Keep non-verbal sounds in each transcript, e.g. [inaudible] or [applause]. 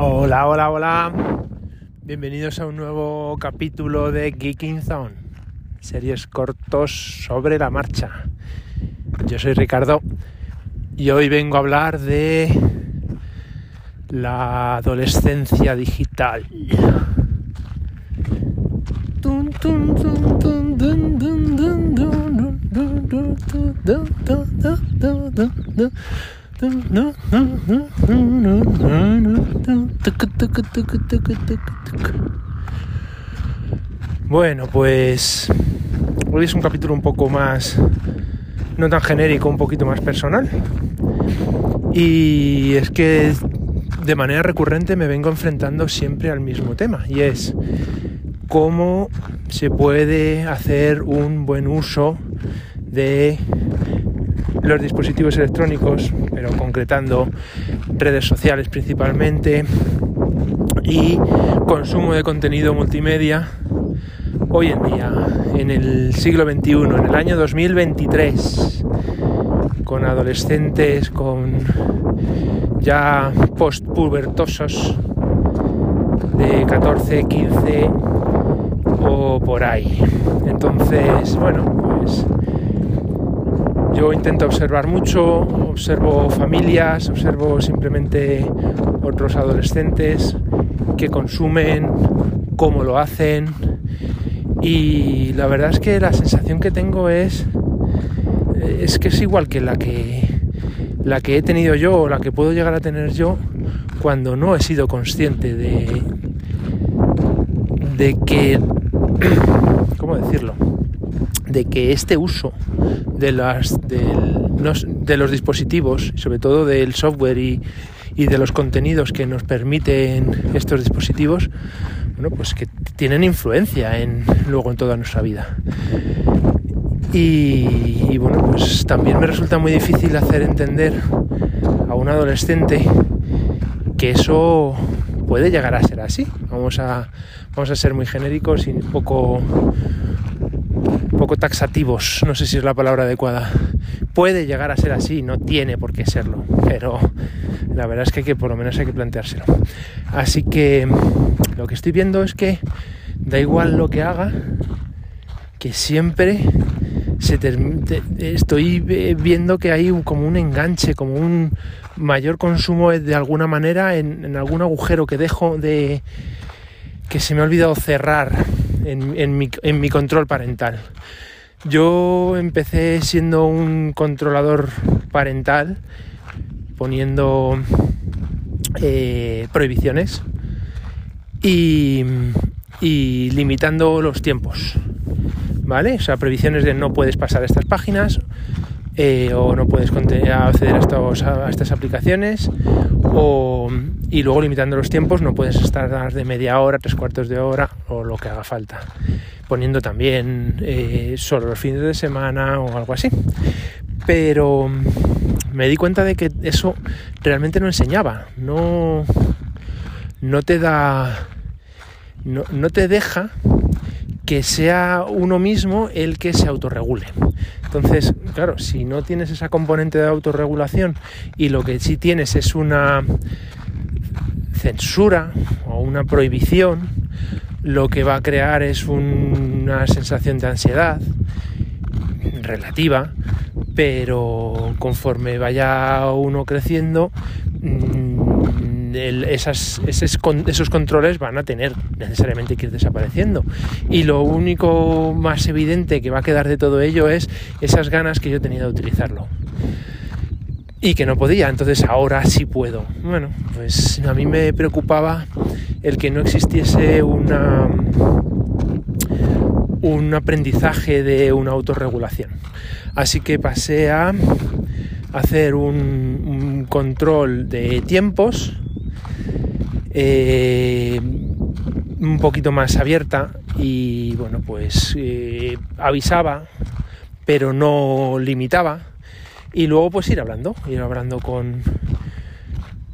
Hola, hola, hola. Bienvenidos a un nuevo capítulo de Geeking Zone. Series cortos sobre la marcha. Yo soy Ricardo y hoy vengo a hablar de la adolescencia digital. Bueno, pues hoy es un capítulo un poco más, no tan genérico, un poquito más personal. Y es que de manera recurrente me vengo enfrentando siempre al mismo tema, y es cómo se puede hacer un buen uso de los dispositivos electrónicos, pero concretando redes sociales principalmente, y consumo de contenido multimedia hoy en día, en el siglo XXI, en el año 2023, con adolescentes, con ya postpubertosos de 14, 15 o por ahí. Entonces, bueno, pues yo intento observar mucho, observo familias, observo simplemente otros adolescentes que consumen, cómo lo hacen y la verdad es que la sensación que tengo es es que es igual que la que la que he tenido yo o la que puedo llegar a tener yo cuando no he sido consciente de de que [clears throat] ¿cómo decirlo? De que este uso de, las, de los dispositivos, sobre todo del software y, de los contenidos que nos permiten estos dispositivos, bueno, pues que tienen influencia en, luego en toda nuestra vida. Y, bueno, pues también me resulta muy difícil hacer entender a un adolescente que eso puede llegar a ser así. Vamos a, vamos a ser muy genéricos y poco taxativos, no sé si es la palabra adecuada. Puede llegar a ser así, no tiene por qué serlo, pero la verdad es que, que por lo menos hay que planteárselo. Así que lo que estoy viendo es que da igual lo que haga, que siempre se estoy viendo que hay como un enganche, como un mayor consumo de alguna manera en, en algún agujero que dejo de que se me ha olvidado cerrar en, mi, control parental. Yo empecé siendo un controlador parental poniendo eh, prohibiciones y, limitando los tiempos. ¿Vale? O sea, prohibiciones de no puedes pasar estas páginas eh, o no puedes acceder a, a, estas aplicaciones o, y luego limitando los tiempos no puedes estar de media hora, tres cuartos de hora o lo que haga falta poniendo también eh, solo los fines de semana o algo así pero me di cuenta de que eso realmente no enseñaba no no te da no, no te deja que sea uno mismo el que se autorregule. Entonces, claro, si no tienes esa componente de autorregulación y lo que sí tienes es una censura o una prohibición, lo que va a crear es una sensación de ansiedad relativa, pero conforme vaya uno creciendo, mm, esas, esos, controles van a tener necesariamente que ir desapareciendo. Y lo único más evidente que va a quedar de todo ello es esas ganas que yo tenía de utilizarlo. Y que no podía, entonces ahora sí puedo. Bueno, pues a mí me preocupaba el que no existiese una un aprendizaje de una autorregulación. Así que pasé a hacer un control de tiempos eh, un poquito más abierta y bueno pues eh, avisaba pero no limitaba y luego pues ir hablando ir hablando con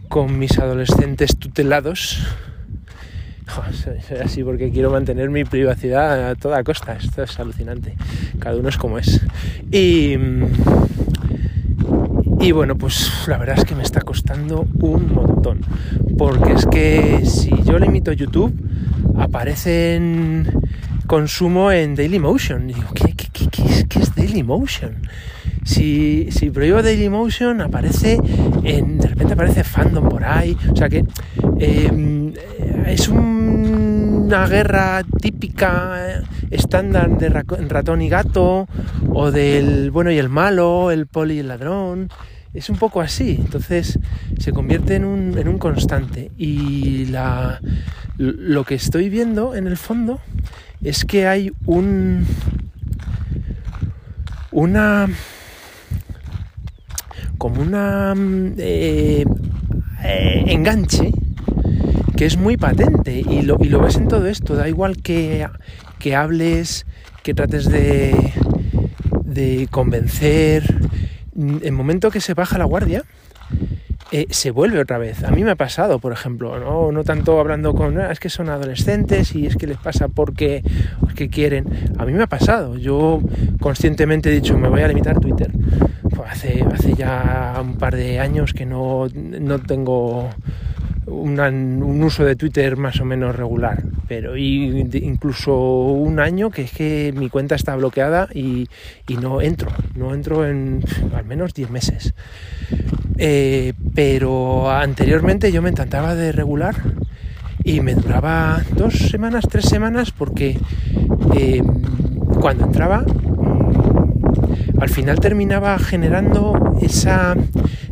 con mis adolescentes tutelados soy así porque quiero mantener mi privacidad a toda costa esto es alucinante cada uno es como es y Y bueno, pues la verdad es que me está costando un montón. Porque es que si yo limito YouTube, aparece en consumo en Dailymotion. Digo, ¿qué, qué, qué, qué es, Dailymotion? Si, si prohíbo Dailymotion, aparece en, de repente aparece fandom por ahí. O sea que em, es una guerra típica, estándar de ratón y gato, o del bueno y el malo, el poli y el ladrón es un poco así, entonces se convierte en un, en un constante. Y la, lo que estoy viendo en el fondo es que hay un. una. Como una. Eh, eh, enganche que es muy patente y lo, y lo ves en todo esto, da igual que, que hables, que trates de, de convencer, en el momento que se baja la guardia, eh, se vuelve otra vez. A mí me ha pasado, por ejemplo, no, no tanto hablando con, ah, es que son adolescentes y es que les pasa porque, porque quieren. A mí me ha pasado. Yo conscientemente he dicho, me voy a limitar Twitter. Hace, ya un par de años que no, no tengo un uso de Twitter más o menos regular, pero incluso un año que es que mi cuenta está bloqueada y, no entro, no entro en al menos 10 meses. Eh, pero anteriormente yo me encantaba de regular y me duraba dos semanas, tres semanas porque eh, cuando entraba al final terminaba generando esa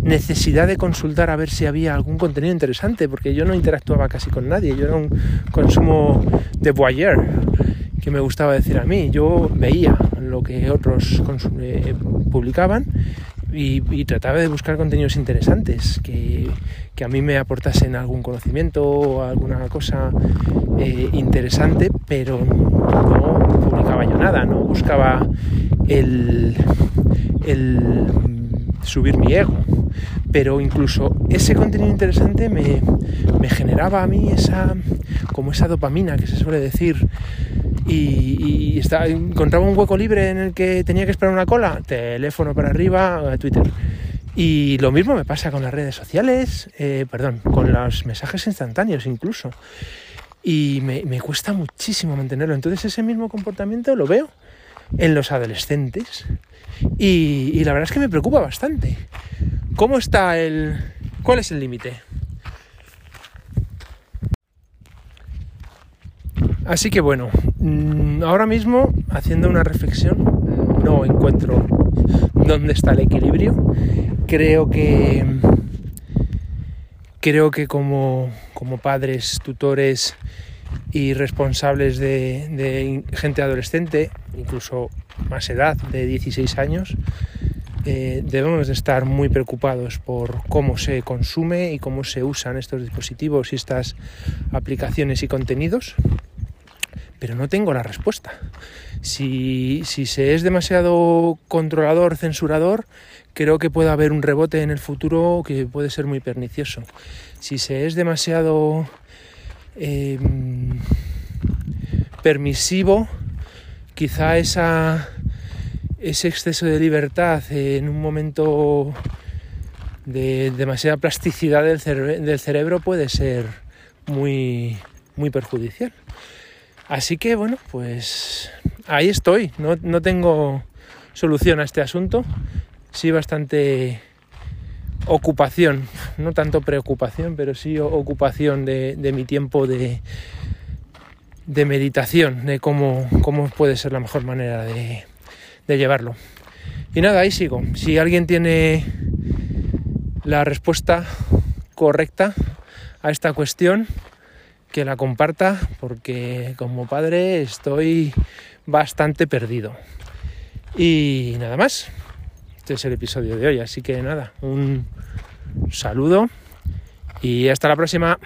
necesidad de consultar a ver si había algún contenido interesante, porque yo no interactuaba casi con nadie, yo era un consumo de voyeur, que me gustaba decir a mí, yo veía lo que otros eh, publicaban y, trataba de buscar contenidos interesantes que, a mí me aportasen algún conocimiento o alguna cosa eh, interesante, pero no publicaba yo nada, no buscaba el, subir mi ego. Pero incluso ese contenido interesante me, generaba a mí esa, como esa dopamina que se suele decir. Y, encontraba un hueco libre en el que tenía que esperar una cola, teléfono para arriba, Twitter. Y lo mismo me pasa con las redes sociales, eh, perdón, con los mensajes instantáneos incluso. Y me, me cuesta muchísimo mantenerlo. Entonces ese mismo comportamiento lo veo en los adolescentes y, la verdad es que me preocupa bastante. ¿Cómo está el... ¿Cuál es el límite? Así que bueno, mm, ahora mismo haciendo una reflexión no encuentro dónde está el equilibrio. Creo que creo que como, como padres, tutores y responsables de, gente adolescente, incluso más edad, de 16 años, eh, debemos de estar muy preocupados por cómo se consume y cómo se usan estos dispositivos y estas aplicaciones y contenidos, pero no tengo la respuesta. Si, si se es demasiado controlador, censurador, creo que puede haber un rebote en el futuro que puede ser muy pernicioso. Si se es demasiado Em, permisivo, quizá ese exceso de libertad en un momento de demasiada plasticidad del, del cerebro puede ser muy, muy perjudicial. Así que bueno, pues ahí estoy, no, no tengo solución a este asunto, sí bastante ocupación, no tanto preocupación, pero sí ocupación de, mi tiempo de, de, meditación, de cómo, cómo, puede ser la mejor manera de, de llevarlo. Y nada, ahí sigo. Si alguien tiene la respuesta correcta a esta cuestión, que la comparta, porque como padre estoy bastante perdido. Y nada más. Este es el episodio de hoy, así que nada, un saludo y hasta la próxima.